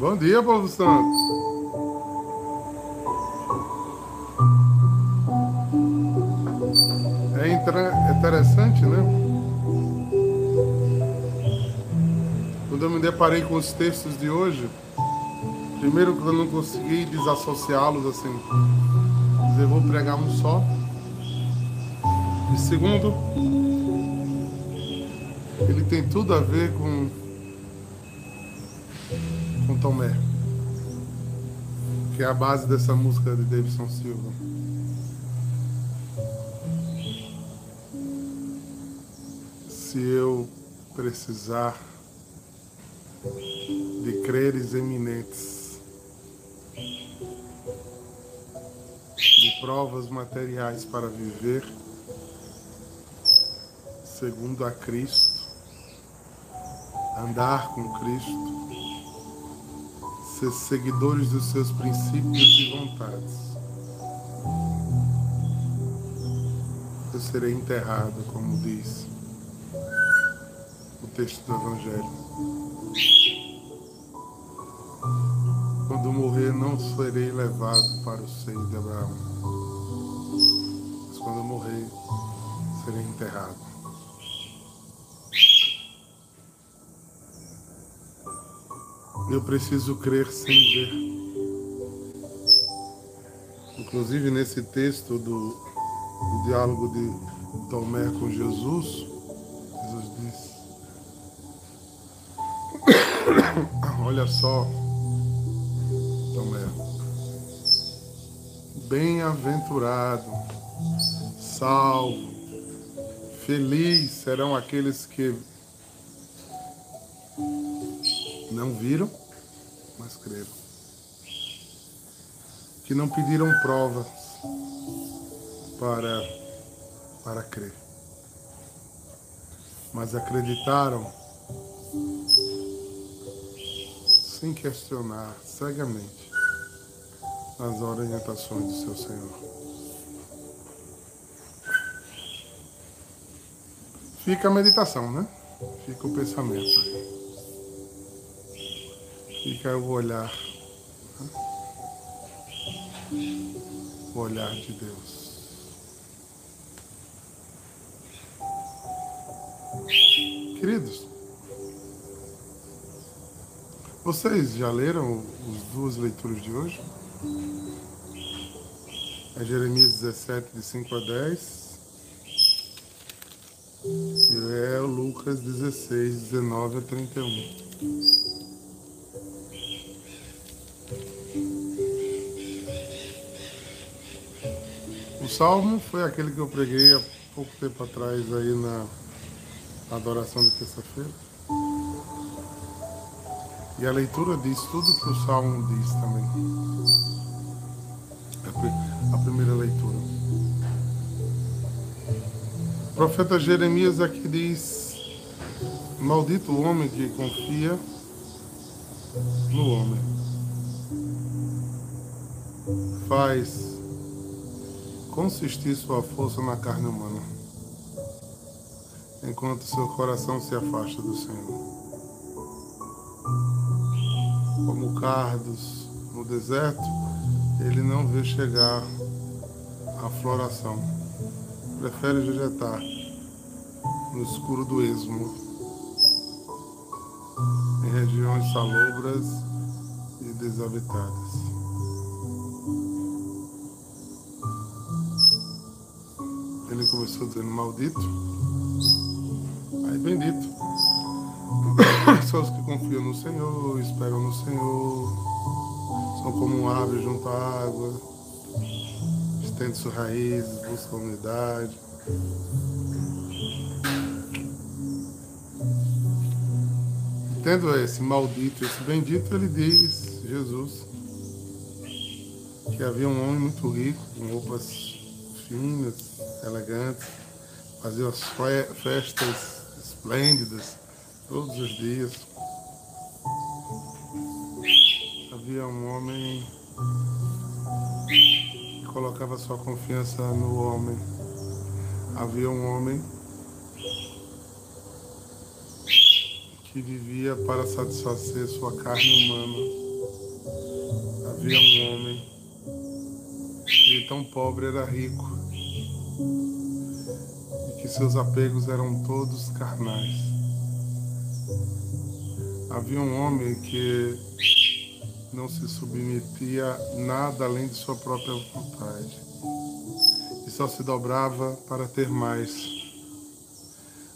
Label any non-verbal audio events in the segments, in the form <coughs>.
Bom dia, povo santo. É interessante, né? Quando eu me deparei com os textos de hoje, primeiro que eu não consegui desassociá-los assim, dizer, vou pregar um só. E segundo, ele tem tudo a ver com Tomé, que é a base dessa música de Davidson Silva. Se eu precisar de creres eminentes, de provas materiais para viver segundo a Cristo, andar com Cristo, ser seguidores dos seus princípios e vontades. Eu serei enterrado, como diz o texto do Evangelho. Quando morrer, não serei levado para o seio de Abraão. Mas quando morrer, serei enterrado. Eu preciso crer sem ver. Inclusive nesse texto do, do diálogo de Tomé com Jesus, Jesus disse: <coughs> Olha só, Tomé, bem-aventurado, salvo, feliz serão aqueles que não viram mas creram. Que não pediram provas para, para crer, mas acreditaram sem questionar, cegamente, nas orientações do seu Senhor. Fica a meditação, né? Fica o pensamento aí fica o olhar, né? o olhar de Deus. Queridos, vocês já leram as duas leituras de hoje? É Jeremias 17, de 5 a 10. E é Lucas 16, 19 a 31. Salmo foi aquele que eu preguei há pouco tempo atrás aí na adoração de terça-feira. E a leitura diz tudo que o salmo diz também. A primeira leitura. O profeta Jeremias aqui diz: Maldito o homem que confia no homem. Faz consistir sua força na carne humana, enquanto seu coração se afasta do Senhor. Como cardos no deserto, ele não vê chegar a floração, prefere vegetar no escuro do esmo, em regiões salobras e desabitadas. Começou dizendo maldito, aí bendito. São os que confiam no Senhor, esperam no Senhor, são como um árvore junto à água, estende suas raízes, busca a unidade. Tendo esse maldito, esse bendito, ele diz, Jesus, que havia um homem muito rico, com roupas finas, elegantes, faziam as festas esplêndidas todos os dias. Havia um homem que colocava sua confiança no homem. Havia um homem que vivia para satisfazer sua carne humana havia um homem, que tão pobre era rico, e que seus apegos eram todos carnais. Havia um homem que não se submetia nada além de sua própria vontade, e só se dobrava para ter mais.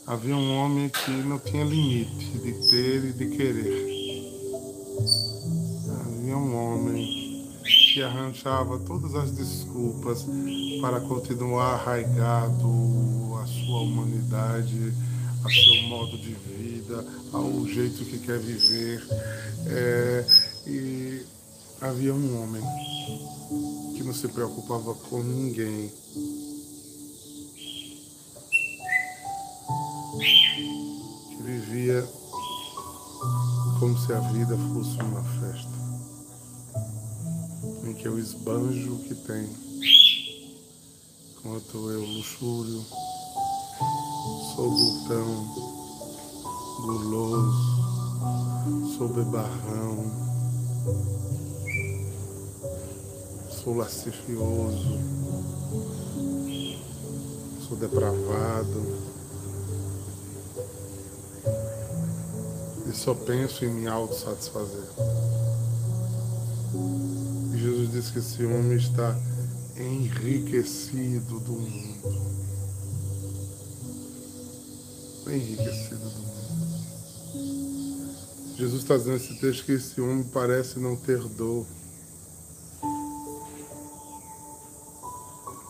Havia um homem que não tinha limite de ter e de querer que arranjava todas as desculpas para continuar arraigado à sua humanidade, a seu modo de vida, ao jeito que quer viver. É, e havia um homem que não se preocupava com ninguém. Que vivia como se a vida fosse uma festa que eu esbanjo o que tem. Enquanto eu luxúrio, sou glutão, guloso, sou bebarrão, sou lascivioso, sou depravado. E só penso em me autossatisfazer diz que esse homem está enriquecido do mundo. Enriquecido do mundo. Jesus está dizendo nesse texto que esse homem parece não ter dor.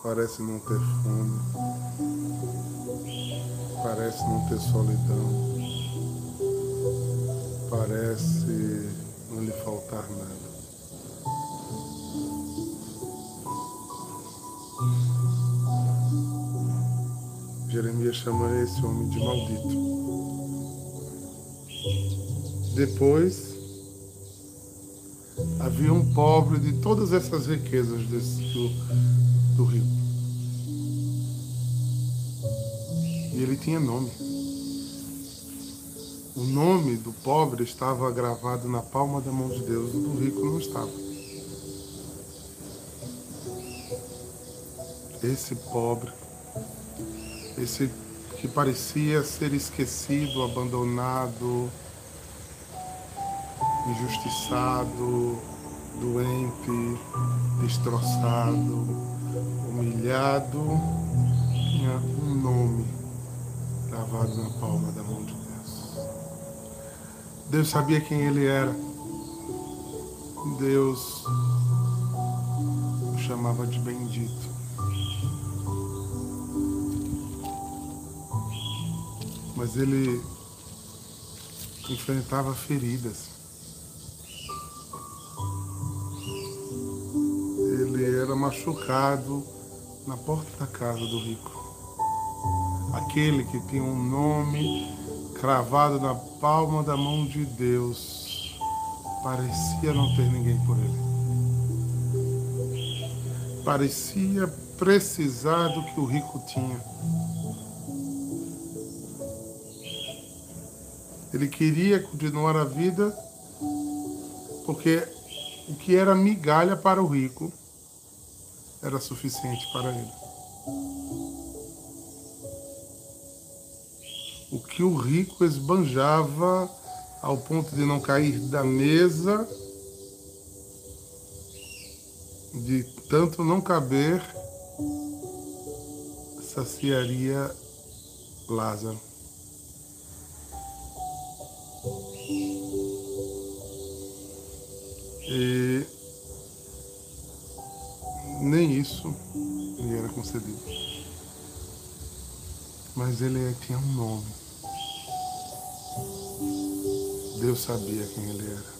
Parece não ter fome. Parece não ter solidão. Parece não lhe faltar nada. Jeremias chama esse homem de maldito. Depois, havia um pobre de todas essas riquezas desse, do, do rico. E ele tinha nome. O nome do pobre estava gravado na palma da mão de Deus, o do rico não estava. Esse pobre esse que parecia ser esquecido, abandonado, injustiçado, doente, destroçado, humilhado, tinha um nome gravado na palma da mão de Deus. Deus sabia quem ele era. Deus o chamava de bendito. Mas ele enfrentava feridas. Ele era machucado na porta da casa do rico. Aquele que tinha um nome cravado na palma da mão de Deus, parecia não ter ninguém por ele. Parecia precisar do que o rico tinha Ele queria continuar a vida porque o que era migalha para o rico era suficiente para ele. O que o rico esbanjava ao ponto de não cair da mesa, de tanto não caber, saciaria Lázaro. E nem isso lhe era concedido. Mas ele tinha um nome. Deus sabia quem ele era.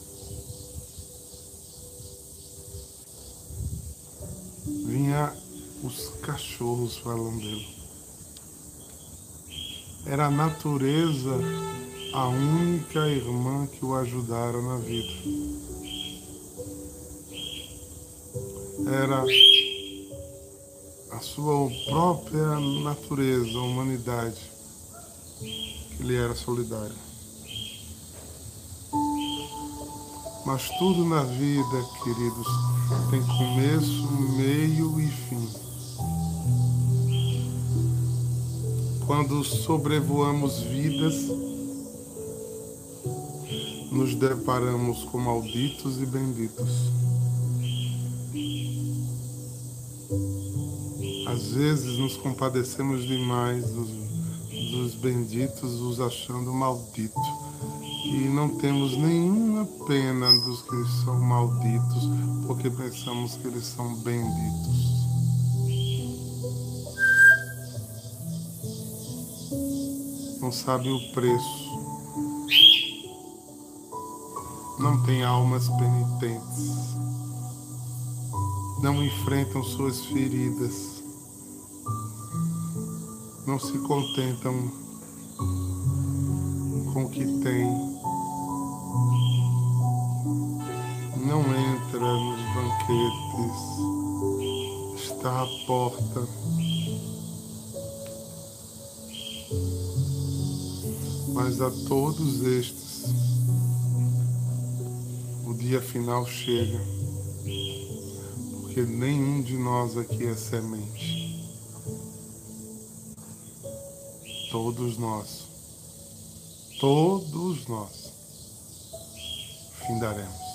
Vinha os cachorros falando dele. Era a natureza a única irmã que o ajudara na vida. era a sua própria natureza, a humanidade, que ele era solidário. Mas tudo na vida, queridos, tem começo, meio e fim. Quando sobrevoamos vidas, nos deparamos com malditos e benditos. Às vezes nos compadecemos demais dos, dos benditos, os achando malditos e não temos nenhuma pena dos que são malditos, porque pensamos que eles são benditos. Não sabem o preço. Não têm almas penitentes. Não enfrentam suas feridas. Não se contentam com o que têm não entra nos banquetes, está à porta. Mas a todos estes, dia final chega, porque nenhum de nós aqui é semente. Todos nós, todos nós, findaremos.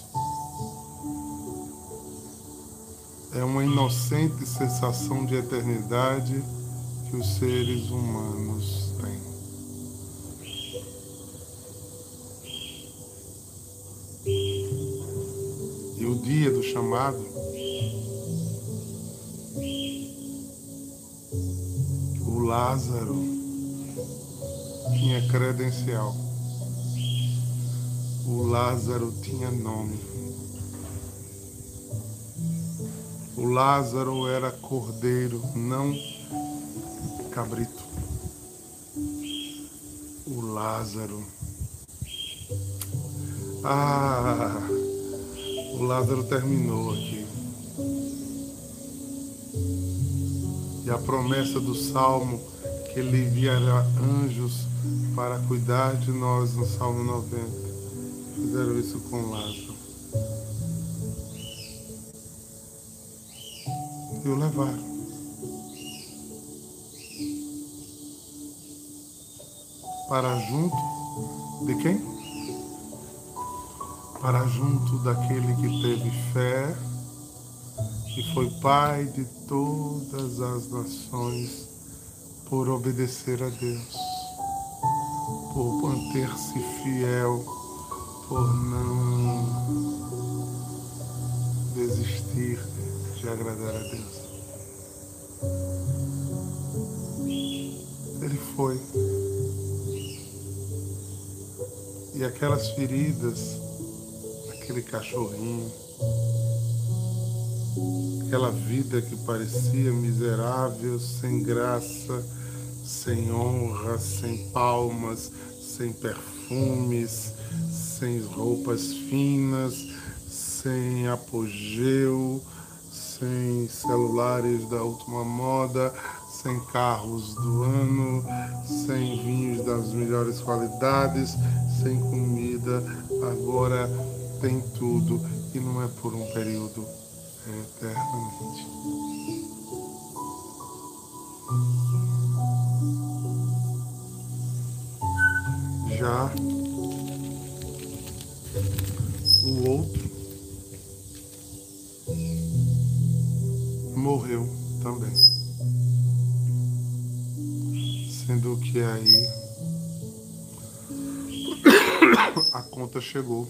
é uma inocente sensação de eternidade que os seres humanos dia do chamado o Lázaro tinha credencial. O Lázaro tinha nome. O Lázaro era cordeiro, não cabrito. O Lázaro. Ah, o Lázaro terminou aqui. E a promessa do Salmo que ele enviará anjos para cuidar de nós no Salmo 90. Fizeram isso com Lázaro. e o levaram. Para junto de quem? Para junto daquele que teve fé e foi pai de todas as nações por obedecer a Deus, por manter-se fiel, por não desistir de agradar a Deus. Ele foi. E aquelas feridas, aquele cachorrinho, aquela vida que parecia miserável, sem graça, sem honra, sem palmas, sem perfumes, sem roupas finas, sem apogeu, sem celulares da última moda, sem carros do ano, sem vinhos das melhores qualidades, sem comida. Agora tem tudo e não é por um período, é eternamente. Já o outro morreu também. Sendo que aí <coughs> a conta chegou.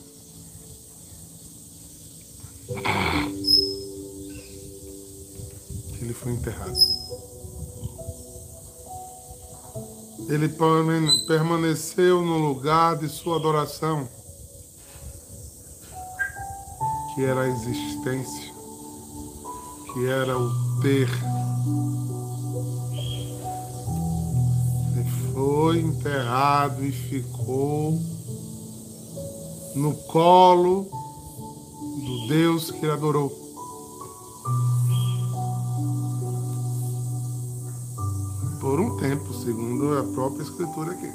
Foi enterrado. Ele permaneceu no lugar de sua adoração, que era a existência que era o ter. Ele foi enterrado e ficou no colo do Deus que ele adorou. Por um tempo, segundo a própria escritura aqui.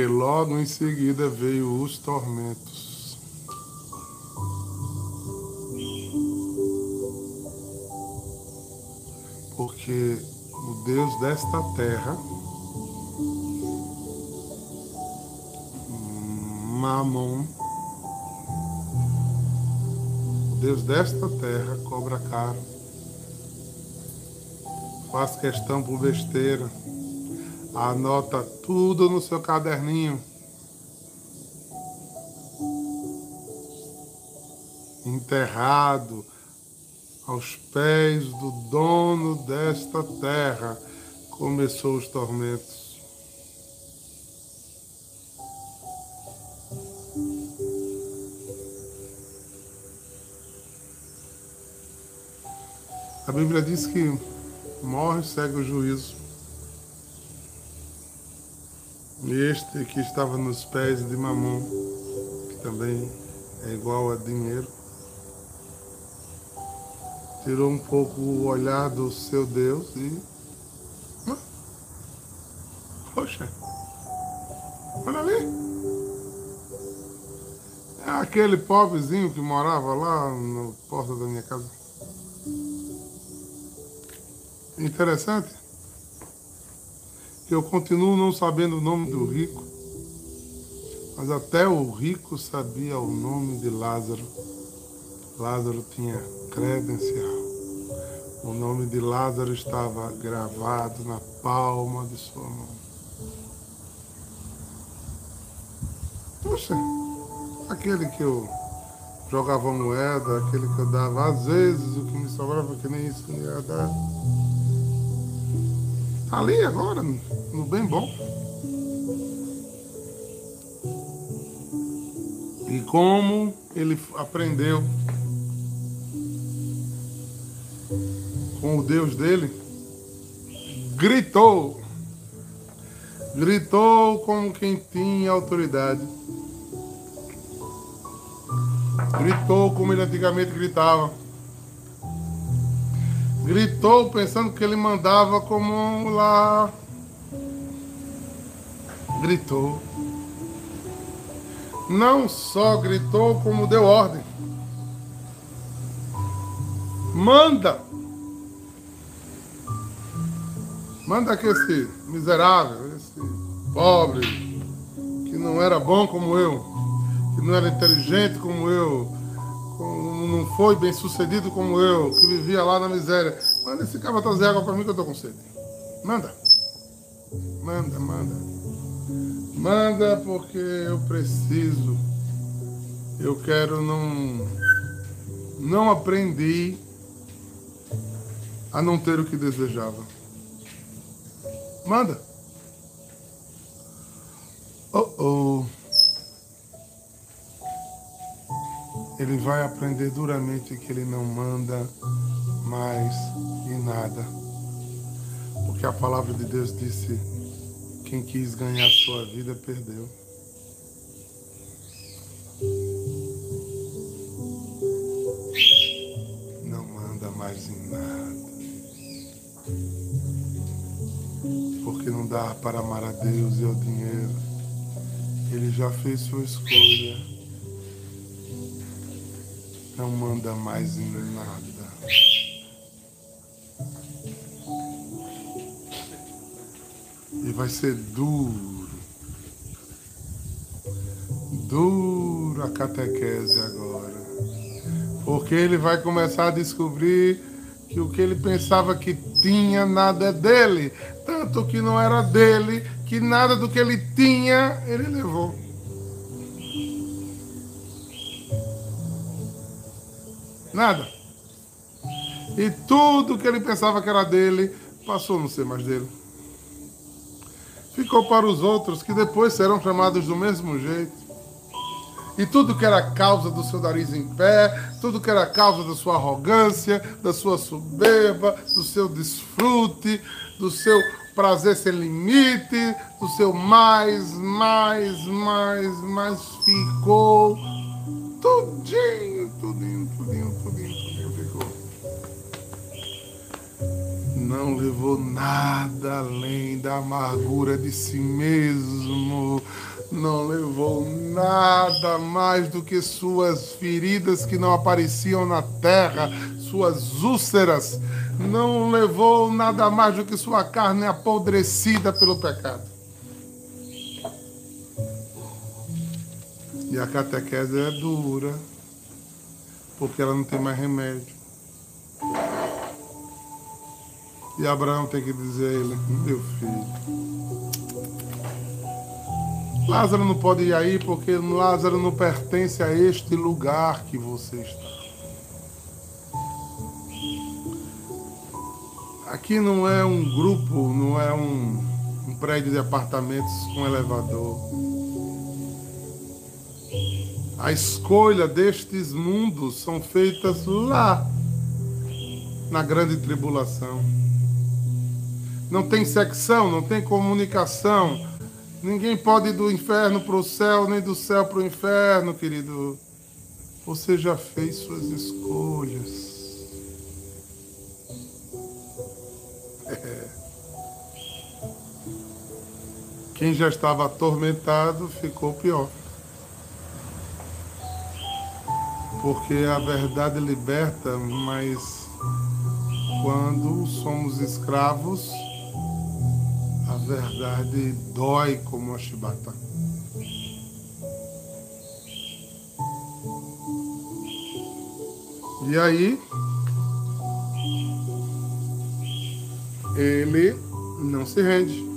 porque logo em seguida veio os tormentos. Porque o Deus desta terra, Mamon, o Deus desta terra cobra caro, faz questão por besteira Anota tudo no seu caderninho. Enterrado aos pés do dono desta terra, começou os tormentos. A Bíblia diz que morre segue o juízo. Este que estava nos pés de Mamon, que também é igual a dinheiro, tirou um pouco o olhar do seu Deus e. Poxa, olha ali. É aquele pobrezinho que morava lá na porta da minha casa. Interessante eu continuo não sabendo o nome do rico, mas até o rico sabia o nome de Lázaro. Lázaro tinha credencial. O nome de Lázaro estava gravado na palma de sua mão. Poxa, aquele que eu jogava moeda, aquele que eu dava, às vezes o que me sobrava, que nem isso me ia dar. Ali agora, no bem bom. E como ele aprendeu com o Deus dele, gritou. Gritou como quem tinha autoridade. Gritou como ele antigamente gritava gritou pensando que ele mandava como lá. Gritou. Não só gritou, como deu ordem. Manda! Manda que esse miserável, esse pobre, que não era bom como eu, que não era inteligente como eu, não foi bem sucedido como eu, que vivia lá na miséria. Manda esse cara trazer água para mim que eu tô com sede. Manda. Manda, manda. Manda porque eu preciso. Eu quero não. Não aprendi a não ter o que desejava. Manda. Oh oh. Ele vai aprender duramente que ele não manda mais em nada. Porque a palavra de Deus disse: quem quis ganhar sua vida perdeu. Não manda mais em nada. Porque não dá para amar a Deus e ao dinheiro. Ele já fez sua escolha não manda mais em nada. E vai ser duro. Duro a catequese agora. Porque ele vai começar a descobrir que o que ele pensava que tinha nada é dele. Tanto que não era dele, que nada do que ele tinha ele levou. Nada. E tudo que ele pensava que era dele passou a não ser mais dele. Ficou para os outros que depois serão chamados do mesmo jeito. E tudo que era causa do seu nariz em pé, tudo que era causa da sua arrogância, da sua soberba, do seu desfrute, do seu prazer sem limite, do seu mais, mais, mais, mais, ficou tudinho, tudinho, tudinho, tudinho, tudinho ficou. não levou nada além da amargura de si mesmo, não levou nada mais do que suas feridas que não apareciam na terra, suas úlceras, não levou nada mais do que sua carne apodrecida pelo pecado. E a catequese é dura, porque ela não tem mais remédio. E Abraão tem que dizer a ele: Meu filho, Lázaro não pode ir aí porque Lázaro não pertence a este lugar que você está. Aqui não é um grupo, não é um, um prédio de apartamentos com elevador. A escolha destes mundos são feitas lá, na grande tribulação. Não tem secção, não tem comunicação. Ninguém pode ir do inferno para o céu, nem do céu para o inferno, querido. Você já fez suas escolhas. É. Quem já estava atormentado ficou pior. Porque a verdade liberta, mas quando somos escravos, a verdade dói como a chibata. E aí, ele não se rende.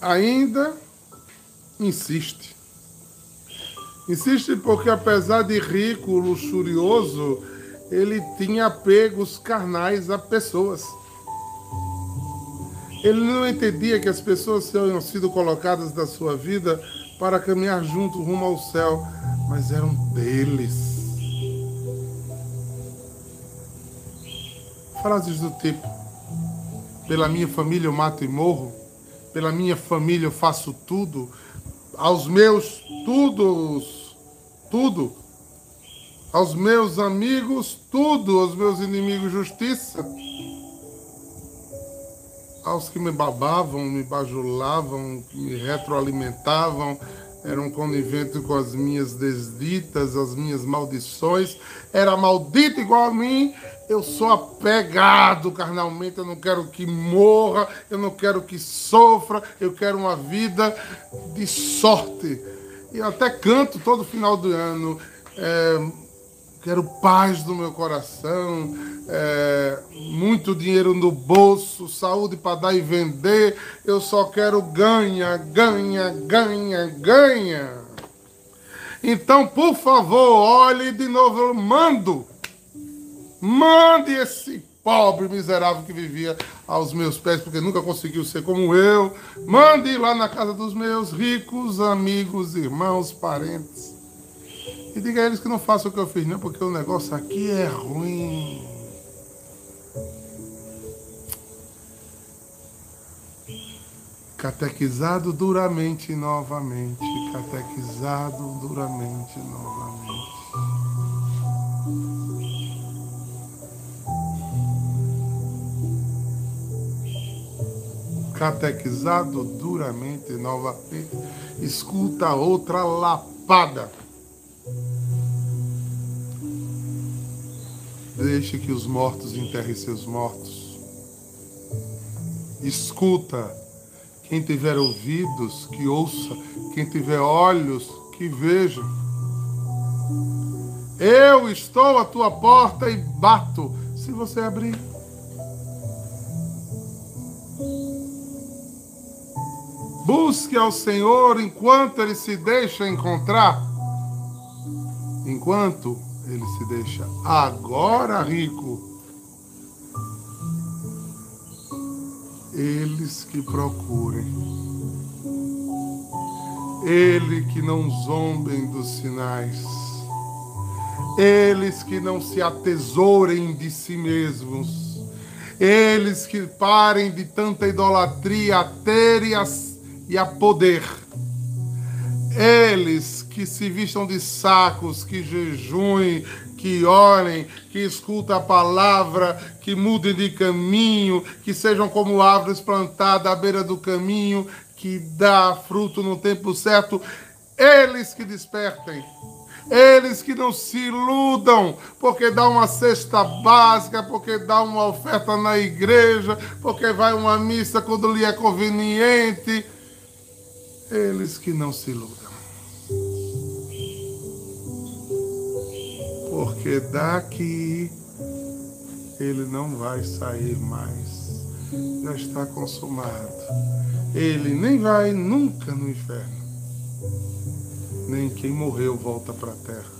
Ainda insiste. Insiste porque, apesar de rico, luxurioso, ele tinha apegos carnais a pessoas. Ele não entendia que as pessoas tinham sido colocadas na sua vida para caminhar junto rumo ao céu, mas eram deles. Frases do tipo: pela minha família eu mato e morro, pela minha família eu faço tudo, aos meus todos, tudo, aos meus amigos, tudo, aos meus inimigos, justiça, aos que me babavam, me bajulavam, me retroalimentavam, eram coniventes com as minhas desditas, as minhas maldições, era maldito igual a mim, eu sou apegado carnalmente, eu não quero que morra, eu não quero que sofra, eu quero uma vida de sorte. E eu até canto todo final do ano. É, quero paz no meu coração, é, muito dinheiro no bolso, saúde para dar e vender. Eu só quero ganha, ganha, ganha, ganha. Então, por favor, olhe de novo, mando Mande esse pobre miserável que vivia aos meus pés, porque nunca conseguiu ser como eu. Mande lá na casa dos meus ricos amigos, irmãos, parentes. E diga a eles que não façam o que eu fiz, não, porque o negócio aqui é ruim. Catequizado duramente novamente. Catequizado duramente novamente. Catequizado duramente novamente, escuta outra lapada. Deixe que os mortos enterrem seus mortos. Escuta. Quem tiver ouvidos, que ouça. Quem tiver olhos, que veja. Eu estou à tua porta e bato. Se você abrir, Busque ao Senhor enquanto ele se deixa encontrar. Enquanto ele se deixa agora rico. Eles que procurem. Ele que não zombem dos sinais. Eles que não se atesourem de si mesmos. Eles que parem de tanta idolatria a ter e a e a poder. Eles que se vistam de sacos, que jejuem, que orem, que escutem a palavra, que mudem de caminho, que sejam como árvores plantadas à beira do caminho, que dá fruto no tempo certo. Eles que despertem. Eles que não se iludam, porque dá uma cesta básica, porque dá uma oferta na igreja, porque vai uma missa quando lhe é conveniente. Eles que não se iludam. Porque daqui ele não vai sair mais. Já está consumado. Ele nem vai nunca no inferno nem quem morreu volta para a terra.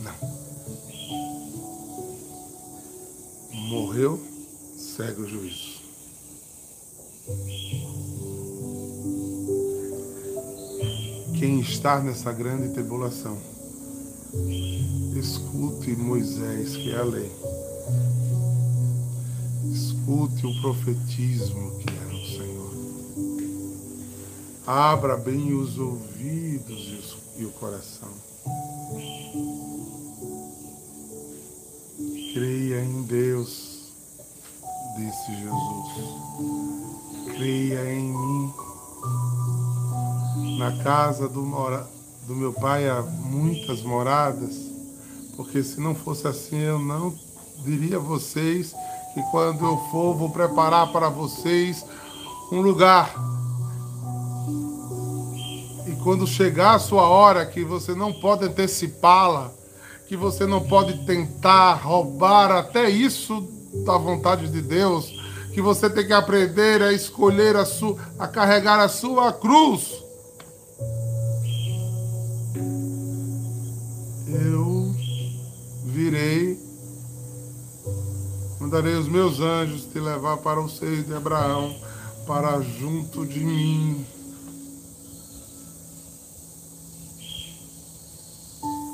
Não. Morreu, segue o juízo. Quem está nessa grande tribulação, escute Moisés, que é a lei. Escute o profetismo, que é Abra bem os ouvidos e o coração. Creia em Deus, disse Jesus. Creia em mim. Na casa do, mora, do meu pai há muitas moradas, porque se não fosse assim eu não diria a vocês que quando eu for vou preparar para vocês um lugar quando chegar a sua hora, que você não pode antecipá-la, que você não pode tentar roubar até isso da vontade de Deus, que você tem que aprender a escolher a sua, a carregar a sua cruz. Eu virei, mandarei os meus anjos te levar para o seio de Abraão, para junto de mim.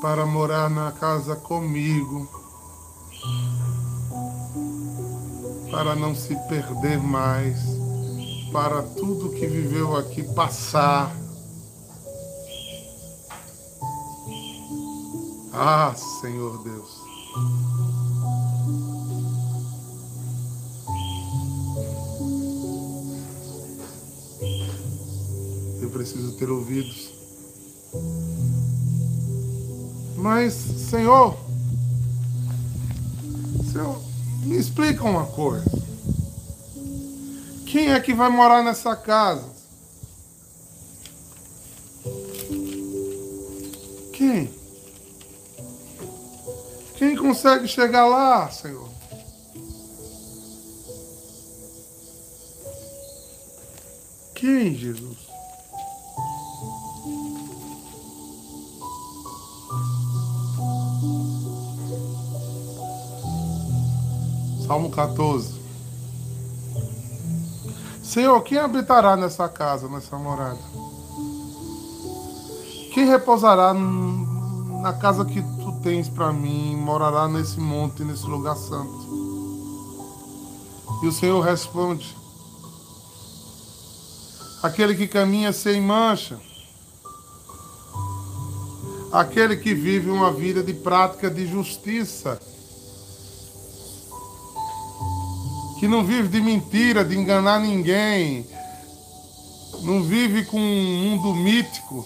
para morar na casa comigo, para não se perder mais, para tudo que viveu aqui passar. Ah, Senhor Deus. Eu preciso ter ouvidos mas, Senhor, me explica uma coisa. Quem é que vai morar nessa casa? Quem? Quem consegue chegar lá, Senhor? Quem, Jesus? Salmo 14. Senhor, quem habitará nessa casa, nessa morada? Quem repousará na casa que tu tens para mim, morará nesse monte, nesse lugar santo? E o Senhor responde: Aquele que caminha sem mancha, aquele que vive uma vida de prática de justiça que não vive de mentira, de enganar ninguém, não vive com um mundo mítico,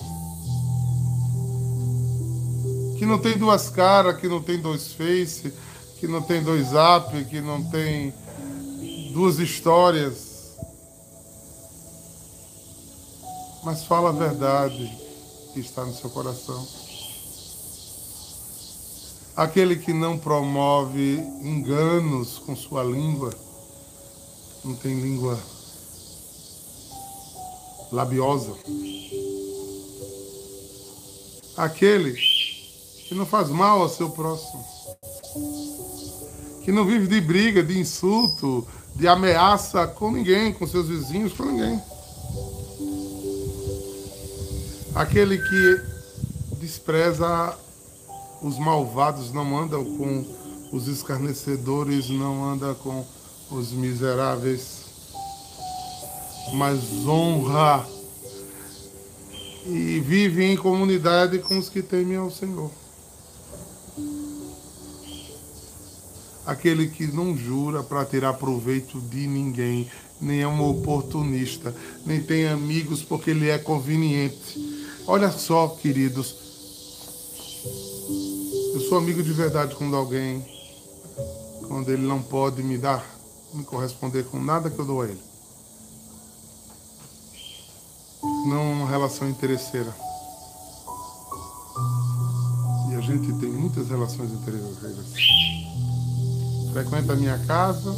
que não tem duas caras, que não tem dois face, que não tem dois zap, que não tem duas histórias. Mas fala a verdade que está no seu coração. Aquele que não promove enganos com sua língua não tem língua labiosa. Aquele que não faz mal ao seu próximo, que não vive de briga, de insulto, de ameaça com ninguém, com seus vizinhos, com ninguém. Aquele que despreza os malvados, não anda com os escarnecedores, não anda com os miseráveis, mas honra e vive em comunidade com os que temem ao Senhor. Aquele que não jura para tirar proveito de ninguém, nem é um oportunista, nem tem amigos porque ele é conveniente. Olha só, queridos, eu sou amigo de verdade quando alguém, quando ele não pode me dar, me corresponder com nada que eu dou a ele. Não uma relação interesseira. E a gente tem muitas relações interesseiras. Frequenta a minha casa,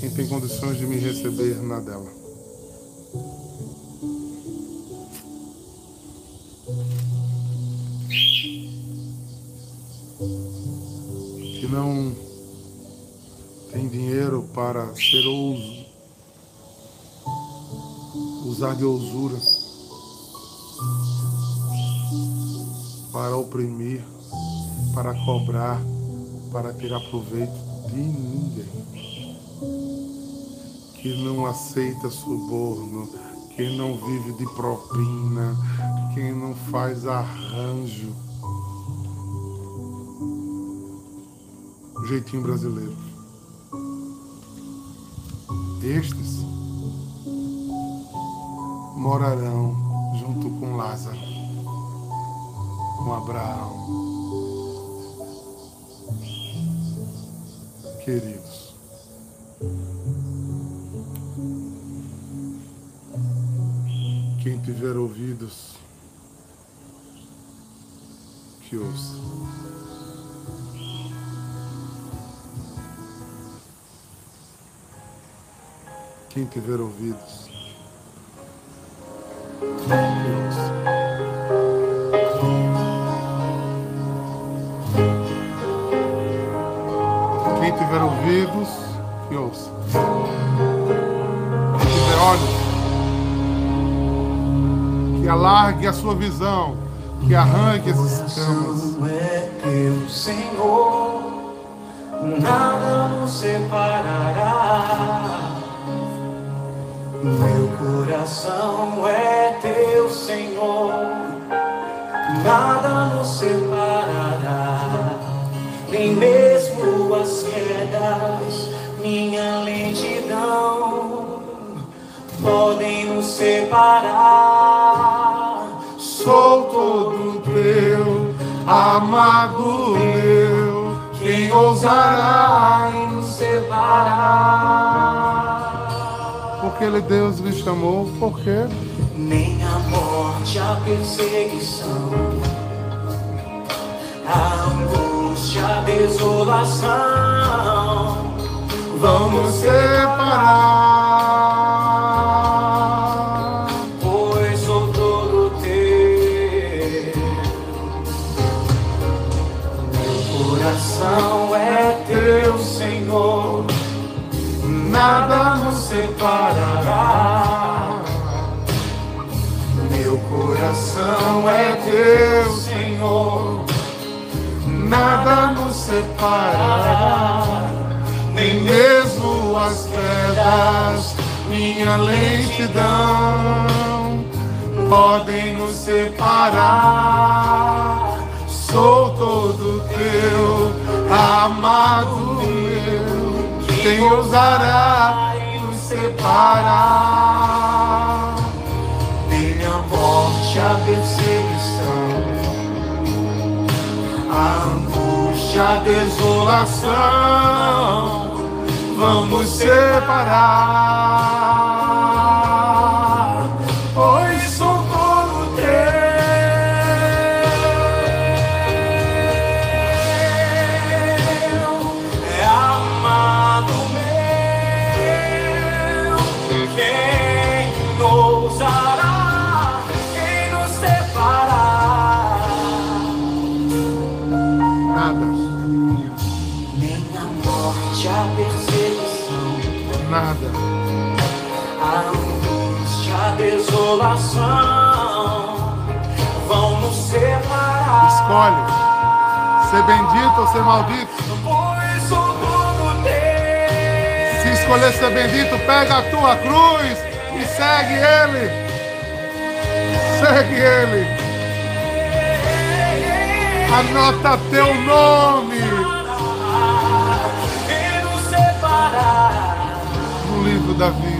quem tem condições de me receber na dela. Ousura para oprimir, para cobrar, para tirar proveito de ninguém que não aceita suborno, quem não vive de propina, quem não faz arranjo. Jeitinho brasileiro. Estes morarão junto com Lázaro, com Abraão. Queridos. Quem tiver ouvidos, que ouça. Quem tiver ouvidos, alargue a sua visão, que arranque essas camas. É teu Senhor, nada nos separará. Meu coração é teu Senhor, nada nos separará, nem mesmo as quedas, minha lentidão podem nos separar. Amado meu, quem ousará em nos separar? Porque ele Deus lhe chamou, porque Nem a morte, a perseguição, a angústia, a desolação vão nos separar. Nada nos separará. Meu coração é teu, Senhor, Nada nos separará, nem mesmo as pedras, minha lentidão, podem nos separar. Sou todo teu, amado quem ousará nos separar? nem a morte, a perseguição, a angústia, a desolação vão nos separar. Desolação vão nos separar. Escolhe ser bendito ou ser maldito. Pois todo teu. Se escolher ser bendito, pega a tua cruz e segue ele. Segue Ele. Anota teu nome E nos separar no livro da vida.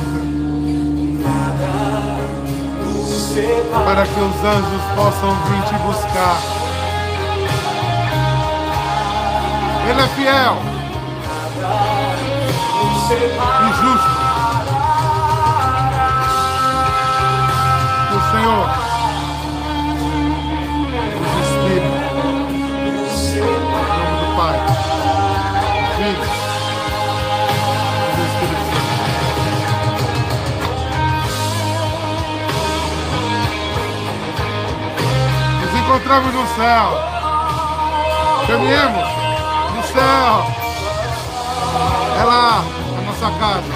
Para que os anjos possam vir te buscar. Ele é fiel e justo. O Senhor Nos encontramos no céu. Caminhemos no céu. É lá, a nossa casa.